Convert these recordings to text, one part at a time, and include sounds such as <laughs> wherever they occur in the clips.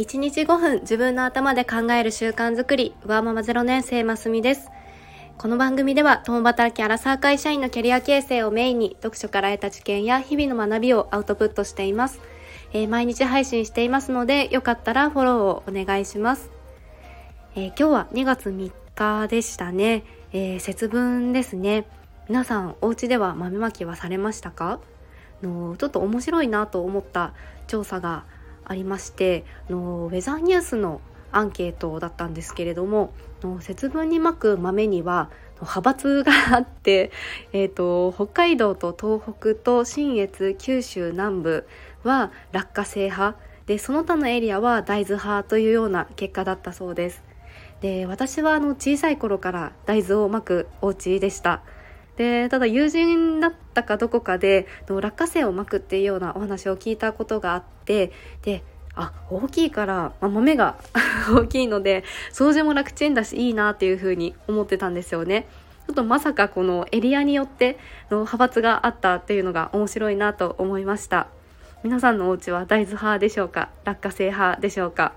1日5分自分の頭で考える習慣づくり、ワーママ0年生ますみです。この番組では、共働きアラサー会社員のキャリア形成をメインに、読書から得た知見や日々の学びをアウトプットしています。えー、毎日配信していますので、よかったらフォローをお願いします。えー、今日は2月3日でしたね。えー、節分ですね。皆さん、お家では豆まきはされましたか？のちょっと面白いなと思った調査がありましてのウェザーニュースのアンケートだったんですけれどもの節分にまく豆には派閥があって、<laughs> えーと、北海道と東北と信越九州南部は落花生派でその他のエリアは大豆派というような結果だったそうです。で私はあの小さい頃から大豆をまくお家でした。でただ友人だったかどこかで落花生をまくっていうようなお話を聞いたことがあってであ大きいから、まあ、豆が <laughs> 大きいので掃除も楽ちんだしいいなっていうふうに思ってたんですよね。ちょっとまさかこのエリアによっての派閥があったっていうのが面白いなと思いました。皆さんのお家は大豆派でしょうか？落花生派でしょうか？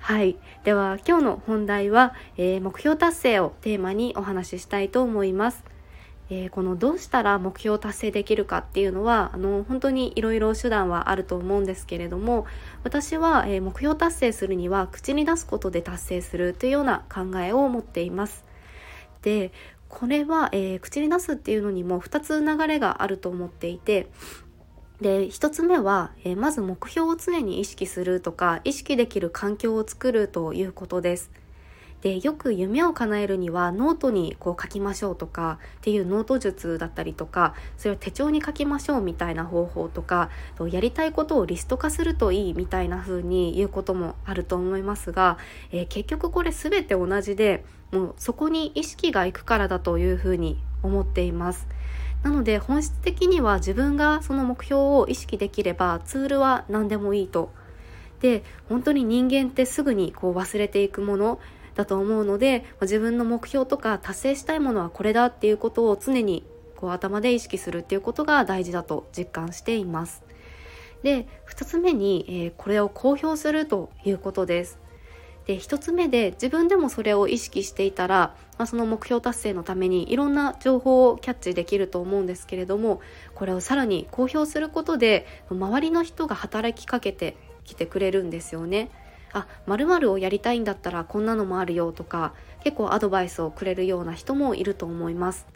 はい。では今日の本題は、えー、目標達成をテーマにお話ししたいと思います。えー、このどうしたら目標を達成できるかっていうのはあの本当にいろいろ手段はあると思うんですけれども私は、えー、目標達成するには口に出すことで達成するというような考えを持っています。でこれは、えー、口に出すっていうのにも2つ流れがあると思っていてで1つ目は、えまず目標を常に意識するとか意識できる環境を作るということです。でよく夢を叶えるにはノートにこう書きましょうとかっていうノート術だったりとかそれを手帳に書きましょうみたいな方法とかやりたいことをリスト化するといいみたいな風に言うこともあると思いますが、えー、結局これ全て同じでもうそこに意識がいくからだというふうに思っています。なので本質的には自分がその目標を意識できればツールは何でもいいと。で本当に人間ってすぐにこう忘れていくものだと思うので自分の目標とか達成したいものはこれだっていうことを常にこう頭で意識するっていうことが大事だと実感しています。で2つ目に、えー、これを公表するということです。で1つ目で自分でもそれを意識していたら、まあ、その目標達成のためにいろんな情報をキャッチできると思うんですけれどもこれをさらに公表することで周りの人が働きかけてきてくれるんですよね。あ〇〇をやりたいんだったらこんなのもあるよとか結構アドバイスをくれるような人もいると思います。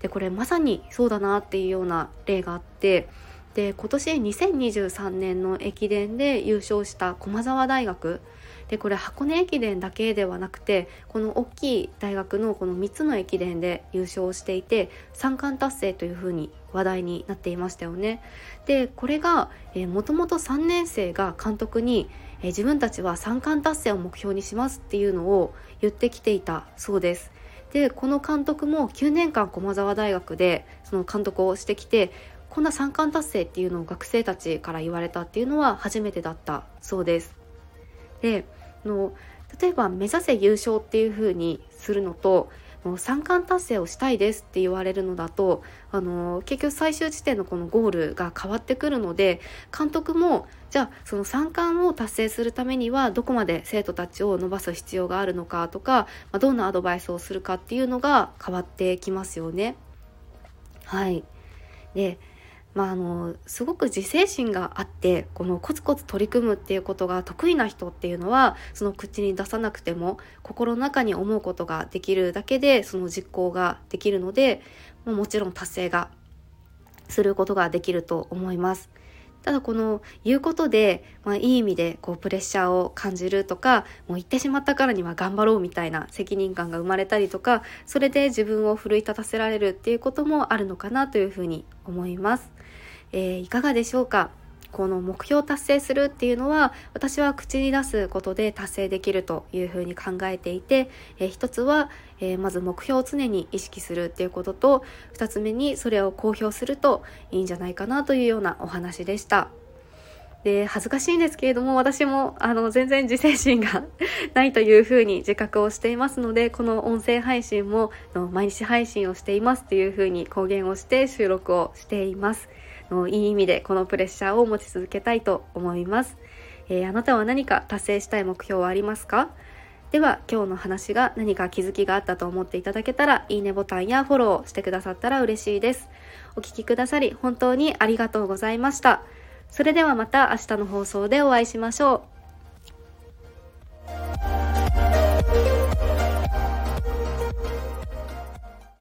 でこれまさにそうだなっていうような例があってで今年2023年の駅伝で優勝した駒澤大学でこれ箱根駅伝だけではなくてこの大きい大学のこの3つの駅伝で優勝していて3冠達成というふうに話題になっていましたよね。でこれがもともと3年生が監督にえ自分たちは三冠達成を目標にしますっていうのを言ってきていたそうです。でこの監督も9年間駒澤大学でその監督をしてきてこんな三冠達成っていうのを学生たちから言われたっていうのは初めてだったそうです。での例えば目指せ優勝っていうふうにするのともう三冠達成をしたいですって言われるのだとあの結局最終地点のこのゴールが変わってくるので監督もじゃあその三冠を達成するためにはどこまで生徒たちを伸ばす必要があるのかとか、まあ、どんなアドバイスをするかっていうのが変わってきますよね。はいでまあ、あのすごく自制心があってこのコツコツ取り組むっていうことが得意な人っていうのはその口に出さなくても心の中に思うことができるだけでその実行ができるのでもちろん達成がすることができると思います。ただこの言うことで、まあ、いい意味でこうプレッシャーを感じるとかもう言ってしまったからには頑張ろうみたいな責任感が生まれたりとかそれで自分を奮い立たせられるっていうこともあるのかなというふうに思います。えー、いかがでしょうか？この目標を達成するっていうのは私は口に出すことで達成できるというふうに考えていて、えー、一つは、えー、まず目標を常に意識するっていうことと二つ目にそれを公表するといいんじゃないかなというようなお話でした。で恥ずかしいんですけれども私もあの全然自制心が <laughs> ないというふうに自覚をしていますのでこの音声配信も毎日配信をしていますというふうに公言をして収録をしています。のいい意味でこのプレッシャーを持ち続けたいと思います。えー、あなたは何か達成したい目標はありますか？では今日の話が何か気づきがあったと思っていただけたらいいねボタンやフォローしてくださったら嬉しいです。お聴きくださり本当にありがとうございました。それではまた明日の放送でお会いしましょう。